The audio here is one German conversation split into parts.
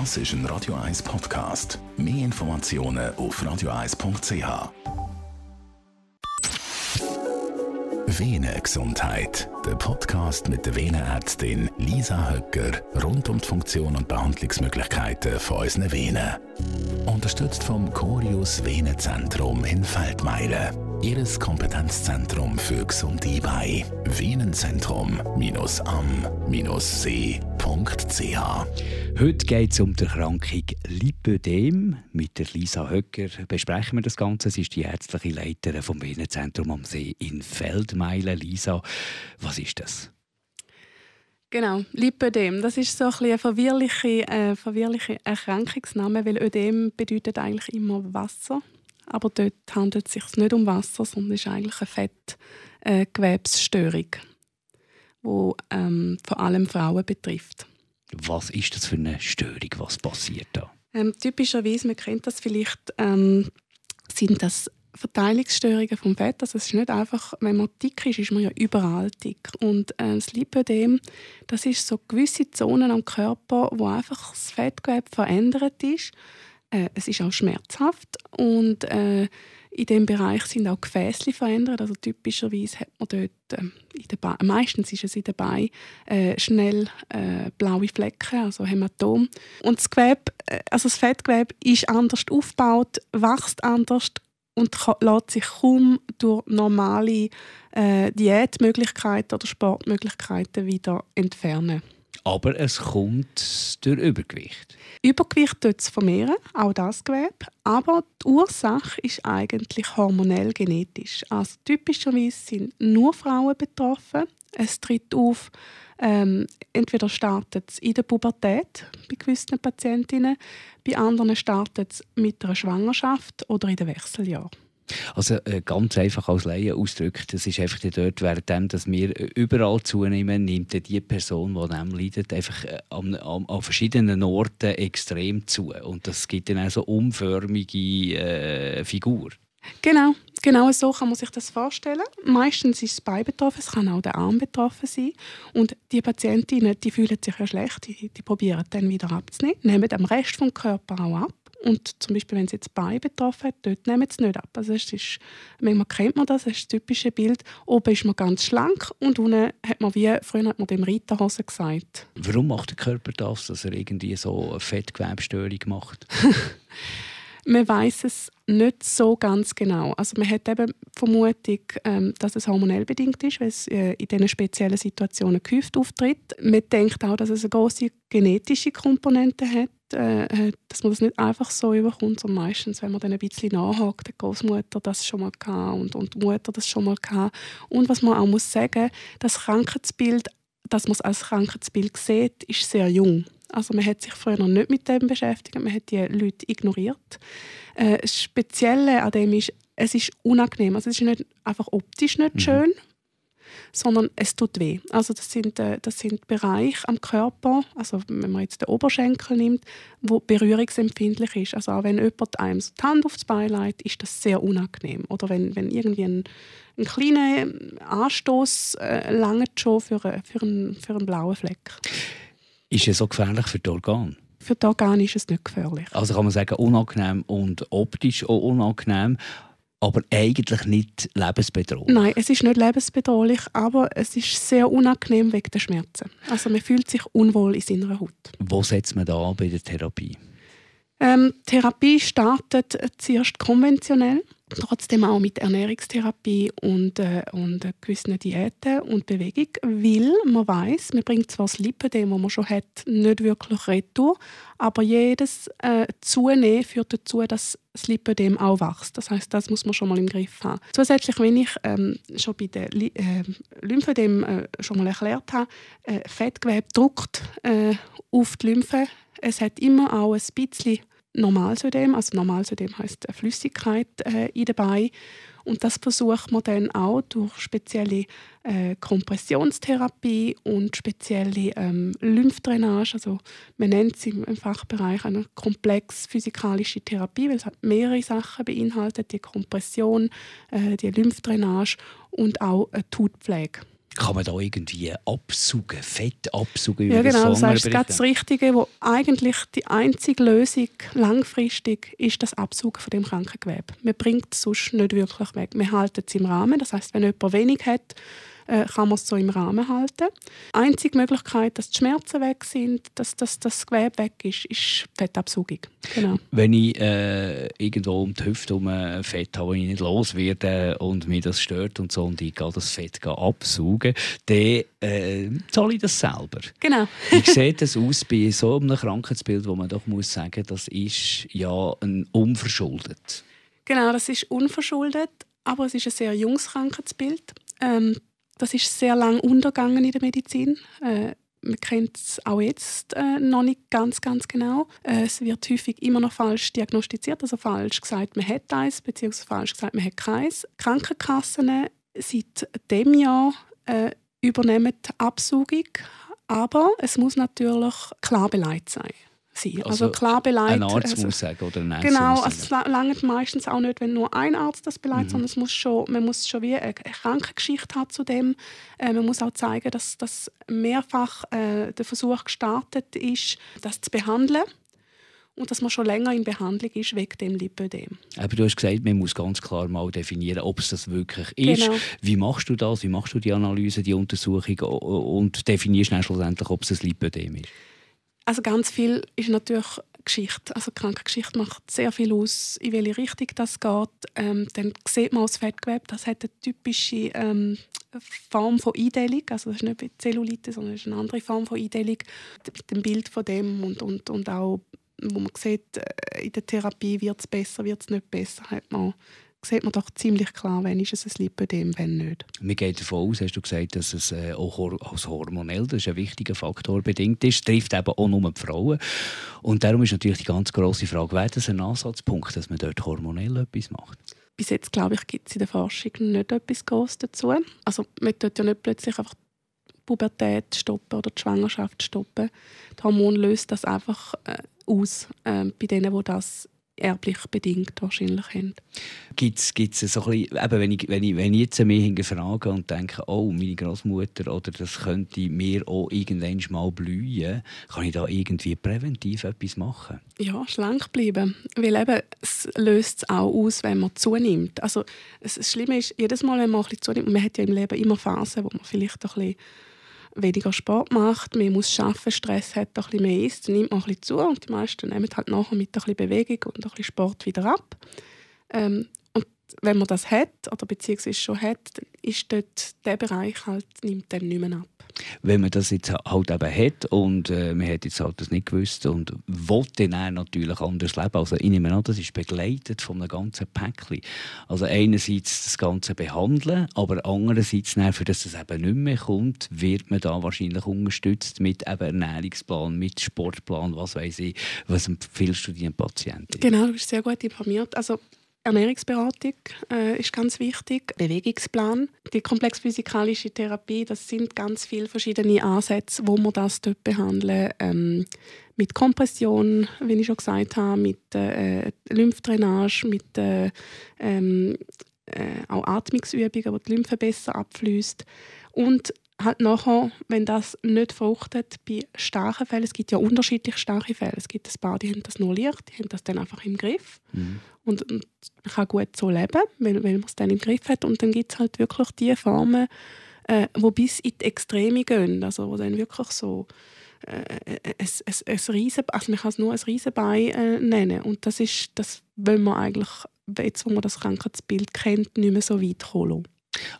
Das ist ein Radio 1 Podcast. Mehr Informationen auf radio1.ch. Venengesundheit. Der Podcast mit der Venenärztin Lisa Höcker rund um die Funktion und Behandlungsmöglichkeiten von unseren Venen. Unterstützt vom Corius Venenzentrum in Feldmeilen. Ihres Kompetenzzentrum für gesunde Beine. Venenzentrum-am-see.ch Heute geht es um die Erkrankung Lipödem. Mit der Lisa Höcker besprechen wir das Ganze. Sie ist die ärztliche Leiterin vom Venenzentrum am See in Feldmeilen. Lisa, was ist das? Genau, Lipödem. Das ist so ein, ein verwirrliche, äh, verwirrliche Erkrankungsname, weil Ödem bedeutet eigentlich immer Wasser. Aber dort handelt es sich nicht um Wasser, sondern ist eigentlich eine Fettgewebsstörung, die ähm, vor allem Frauen betrifft. Was ist das für eine Störung? Was passiert da? Ähm, typischerweise, man kennt das vielleicht, ähm, sind das Verteilungsstörungen vom Fett. Also es ist nicht einfach, wenn man dick ist, ist man ja überall dick. Und äh, das Lipödem, das ist so gewisse Zonen am Körper, wo einfach das Fettgewebe verändert ist. Äh, es ist auch schmerzhaft und äh, in dem Bereich sind auch Gefäße verändert. Also typischerweise hat man dort äh, in den Be meistens ist es in den Beinen äh, schnell äh, blaue Flecken, also Hämatom. Und das Gewebe, äh, also das Fettgewebe ist anders aufgebaut, wächst anders und lässt sich kaum durch normale äh, Diätmöglichkeiten oder Sportmöglichkeiten wieder entfernen. Aber es kommt durch Übergewicht. Übergewicht tut es vermehren, auch das Gewebe. Aber die Ursache ist eigentlich hormonell genetisch. Also typischerweise sind nur Frauen betroffen. Es tritt auf, ähm, entweder startet es in der Pubertät bei gewissen Patientinnen, bei anderen startet es mit einer Schwangerschaft oder in den Wechseljahren. Also äh, ganz einfach als Laie ausgedrückt, das ist einfach dort, während dass wir überall zunehmen, nimmt die Person, die dem leidet, einfach äh, an, an, an, verschiedenen Orten extrem zu. Und das gibt dann auch so umförmige äh, Figur. Genau, genau so kann man sich das vorstellen. Meistens ist das Bein betroffen, es kann auch der Arm betroffen sein. Und die Patientinnen, die fühlen sich ja schlecht, die, die probieren dann wieder abzunehmen, nehmen am Rest vom Körper auch ab. Und zum Beispiel, wenn es jetzt Bein betroffen hat, dort nehmen sie nicht ab. Also es ist, manchmal kennt man das, das ist das typische Bild. Oben ist man ganz schlank und unten hat man wie, früher hat man dem Reiterhose gesagt. Warum macht der Körper das, dass er irgendwie so eine Fettgewebstörung macht? man weiß es nicht so ganz genau. Also man hat eben die Vermutung, ähm, dass es hormonell bedingt ist, weil es äh, in diesen speziellen Situationen gehäuft auftritt. Man denkt auch, dass es eine große genetische Komponente hat, äh, dass man das nicht einfach so überkommt, sondern meistens, wenn man dann ein bisschen nachhakt, die Großmutter das schon mal gehabt und, und die Mutter das schon mal gehabt. Und was man auch muss sagen, das Krankheitsbild, dass man es als Krankheitsbild sieht, ist sehr jung. Also man hat sich früher noch nicht mit dem beschäftigt, man hat die Leute ignoriert. Äh, das Spezielle an dem ist, es ist unangenehm. Also es ist nicht einfach optisch nicht mhm. schön, sondern es tut weh. Also das sind, äh, das sind Bereiche am Körper, also wenn man jetzt den Oberschenkel nimmt, wo berührungsempfindlich ist. Also auch wenn jemand einem die Hand aufs Bein legt, ist das sehr unangenehm. Oder wenn, wenn irgendwie ein, ein kleiner Anstoß äh, langt schon für, für, einen, für einen blauen Fleck. Ist es so gefährlich für die Organe? Für die Organe ist es nicht gefährlich. Also kann man sagen, unangenehm und optisch auch unangenehm, aber eigentlich nicht lebensbedrohlich. Nein, es ist nicht lebensbedrohlich, aber es ist sehr unangenehm wegen der Schmerzen. Also man fühlt sich unwohl in seiner Haut. Wo setzt man da an bei der Therapie? Ähm, Therapie startet zuerst konventionell trotzdem auch mit Ernährungstherapie und, äh, und gewissen Diäten und Bewegung, weil man weiß, man bringt zwar das Lipödem, das man schon hat, nicht wirklich retour, aber jedes äh, Zunehmen führt dazu, dass das Lipödem auch wächst. Das heißt, das muss man schon mal im Griff haben. Zusätzlich, wenn ich ähm, schon bei der Li äh, Lymphödem äh, schon mal erklärt habe, äh, Fettgewebe drückt äh, auf die Lymphe. Es hat immer auch ein bisschen Normalsödem. Also Normalsödem heißt Flüssigkeit äh, in Beinen. Und das versucht man dann auch durch spezielle äh, Kompressionstherapie und spezielle ähm, Lymphdrainage. Also man nennt es im, Fachbereich eine komplex physikalische Therapie, weil es hat mehrere Sachen beinhaltet: die Kompression, äh, die Lymphdrainage und auch eine Tutpflege. Kann man da irgendwie absaugen, Fett absaugen? Ja, genau. Das heißt das Richtige, wo eigentlich die einzige Lösung langfristig ist das Absaugen von dem Krankengewebe. Man bringt es sonst nicht wirklich weg. Wir halten es im Rahmen. Das heißt, wenn jemand wenig hat, äh, kann man es so im Rahmen halten. Die einzige Möglichkeit, dass die Schmerzen weg sind, dass, dass das Gewebe weg ist, ist Fettabsaugung. Genau. Wenn ich äh, irgendwo um die Hüfte um Fett habe, ich nicht los werde und mich das stört und so und ich gehe das Fett absaugen, dann äh, zahle ich das selber. Genau. Wie sieht das aus bei so einem Krankheitsbild, wo man doch muss sagen, das ist ja ein unverschuldet? Genau, das ist unverschuldet, aber es ist ein sehr junges Krankheitsbild. Ähm, das ist sehr lang untergegangen in der Medizin. Äh, man kennt es auch jetzt äh, noch nicht ganz, ganz genau. Äh, es wird häufig immer noch falsch diagnostiziert, also falsch gesagt, man hat eins, beziehungsweise falsch gesagt, man hat keins. Krankenkassen seit dem Jahr äh, übernehmen die Absaugung, aber es muss natürlich klar beleidigt sein sein. Also, also klar beleidigt. Ein Arzt also, muss sagen oder ein Genau, also es langt meistens auch nicht, wenn nur ein Arzt das beleidigt, mhm. sondern es muss schon, man muss schon wie eine Krankengeschichte haben zu dem. Äh, man muss auch zeigen, dass, dass mehrfach äh, der Versuch gestartet ist, das zu behandeln und dass man schon länger in Behandlung ist wegen dem Lipödem. Aber du hast gesagt, man muss ganz klar mal definieren, ob es das wirklich ist. Genau. Wie machst du das? Wie machst du die Analyse, die Untersuchung und definierst dann schlussendlich, ob es ein Lipödem ist? Also ganz viel ist natürlich Geschichte. Also Krankengeschichte macht sehr viel aus, in welche Richtung das geht. Ähm, dann sieht man das Fettgewebe, das hat eine typische ähm, Form von Eindelung. Also das ist nicht Zellulite, sondern ist eine andere Form von Eindelung. Mit dem Bild von dem und, und, und auch, wo man sieht, äh, in der Therapie wird es besser, wird es nicht besser, hat man sieht man doch ziemlich klar, wenn ist es ein Lipödem, wenn nicht. Wir gehen davon aus, hast du gesagt, dass es äh, auch hormonell, das ist ein wichtiger Faktor, bedingt ist. Es trifft eben auch nur die Frauen. Und darum ist natürlich die ganz grosse Frage, wäre das ein Ansatzpunkt, dass man dort hormonell etwas macht? Bis jetzt, glaube ich, gibt es in der Forschung nicht etwas Großes dazu. Also man tut ja nicht plötzlich einfach die Pubertät stoppen oder die Schwangerschaft stoppen. Das Hormon löst das einfach äh, aus äh, bei denen, die das erblich bedingt wahrscheinlich haben. Gibt es so ein bisschen, eben, wenn, ich, wenn, ich, wenn ich jetzt mich frage und denke, oh, meine Großmutter oder das könnte mir auch irgendwann mal blühen, kann ich da irgendwie präventiv etwas machen? Ja, schlank bleiben. Weil eben, es löst es auch aus, wenn man zunimmt. Also, das Schlimme ist, jedes Mal, wenn man ein bisschen zunimmt, man hat ja im Leben immer Phasen, wo man vielleicht ein bisschen weniger Sport macht, mehr muss arbeiten, Stress hat, ein bisschen mehr isst, nimmt man ein bisschen zu und die meisten nehmen halt nachher mit ein bisschen Bewegung und ein bisschen Sport wieder ab. Ähm, wenn man das hat oder beziehungsweise schon hat, dann ist dort der Bereich halt, nimmt dem nicht mehr ab. Wenn man das jetzt halt eben hat und äh, man hat jetzt halt das nicht gewusst und will dann natürlich anders leben, also ich nehme an, das ist begleitet von einem ganzen Päckchen. Also einerseits das Ganze behandeln, aber andererseits, dann, für das es eben nicht mehr kommt, wird man da wahrscheinlich unterstützt mit eben Ernährungsplan, mit Sportplan, was weiß ich, was empfiehlst du deinen Patienten? Genau, du bist sehr gut informiert. Also Ernährungsberatung äh, ist ganz wichtig, Bewegungsplan, die komplex-physikalische Therapie, das sind ganz viele verschiedene Ansätze, wo man das dort behandeln. Ähm, mit Kompression, wie ich schon gesagt habe, mit äh, Lymphdrainage, mit äh, ähm, äh, auch Atmungsübungen, wo die Lymphe besser abfließt und halt nachher, wenn das nicht fruchtet, bei starken Fällen, es gibt ja unterschiedlich starke Fälle, es gibt ein paar, die haben das nur leicht, die haben das dann einfach im Griff. Mhm. und, und, man kann gut so leben, weil, weil man es dann im Griff hat. Und dann gibt es halt wirklich die Formen, äh, wo bis in die Extreme gehen, also wo dann wirklich so äh, ein, ein, ein Riesen, also man kann es nur ein Riesenbein äh, nennen. Und das ist, das wollen wir eigentlich, jetzt wo man das Krankheitsbild kennt, nicht mehr so weit kommen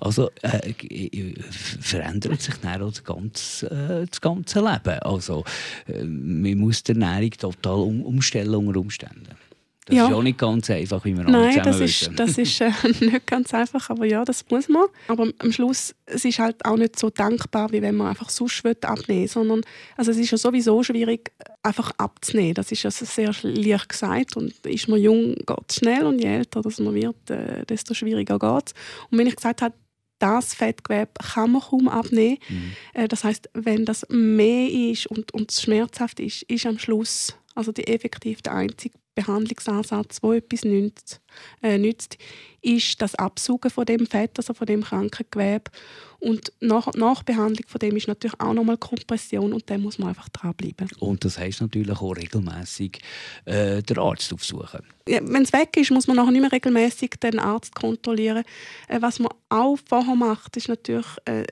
also äh, äh, verändert sich dann auch das ganze, äh, das ganze Leben. Also äh, man muss die Ernährung total um, umstellen unter Umständen. Das ja. ist auch nicht ganz einfach, wie wir Nein, das ist, das ist äh, nicht ganz einfach, aber ja, das muss man. Aber am Schluss es ist halt auch nicht so dankbar, wie wenn man einfach sonst abnehmen will, sondern also es ist ja sowieso schwierig, einfach abzunehmen. Das ist ja sehr leicht gesagt und ist man jung, geht es schnell und je älter das man wird, äh, desto schwieriger geht es. Und wenn ich gesagt habe, das Fettgewebe kann man kaum abnehmen. Mhm. Äh, das heißt, wenn das mehr ist und, und schmerzhaft ist, ist am Schluss also die effektiv der einzige Behandlungsansatz, der etwas nützt, äh, nützt, ist das Absaugen von dem Fett, also von dem Krankengewebe. Und nach, Nachbehandlung von dem ist natürlich auch nochmal Kompression und dann muss man einfach dranbleiben. Und das heisst natürlich auch regelmäßig äh, den Arzt aufsuchen. Ja, Wenn es weg ist, muss man nachher nicht mehr regelmäßig den Arzt kontrollieren. Äh, was man auch vorher macht, ist natürlich äh,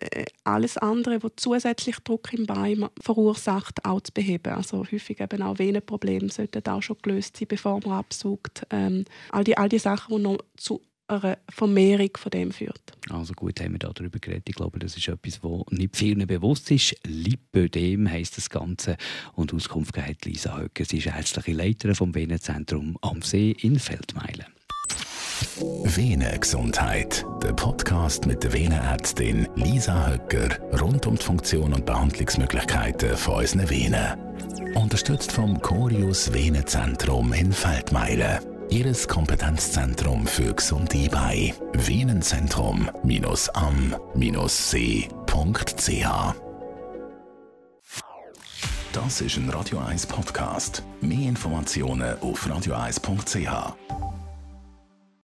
alles andere, was zusätzlich Druck im Bein verursacht, auch zu beheben. Also häufig eben auch Venenprobleme sollten auch schon gelöst sein, bevor man absaugt. Ähm, all, die, all die Sachen, die noch zu einer Vermehrung von dem führt. Also gut, haben wir darüber geredet. Ich glaube, das ist etwas, was nicht vielen bewusst ist. Lipödem heisst das Ganze. Und Auskunft hat Lisa Höcke. Sie ist ärztliche Leiterin vom Venenzentrum am See in Feldmeilen. Venengesundheit, der Podcast mit der Venenärztin Lisa Höcker rund um die Funktion und Behandlungsmöglichkeiten von unseren Venen. Unterstützt vom Corius Venenzentrum in Feldmeilen. Ihres Kompetenzzentrum für gesunde Bei. Venenzentrum-am-see.ch Das ist ein Radio 1 Podcast. Mehr Informationen auf radio1.ch.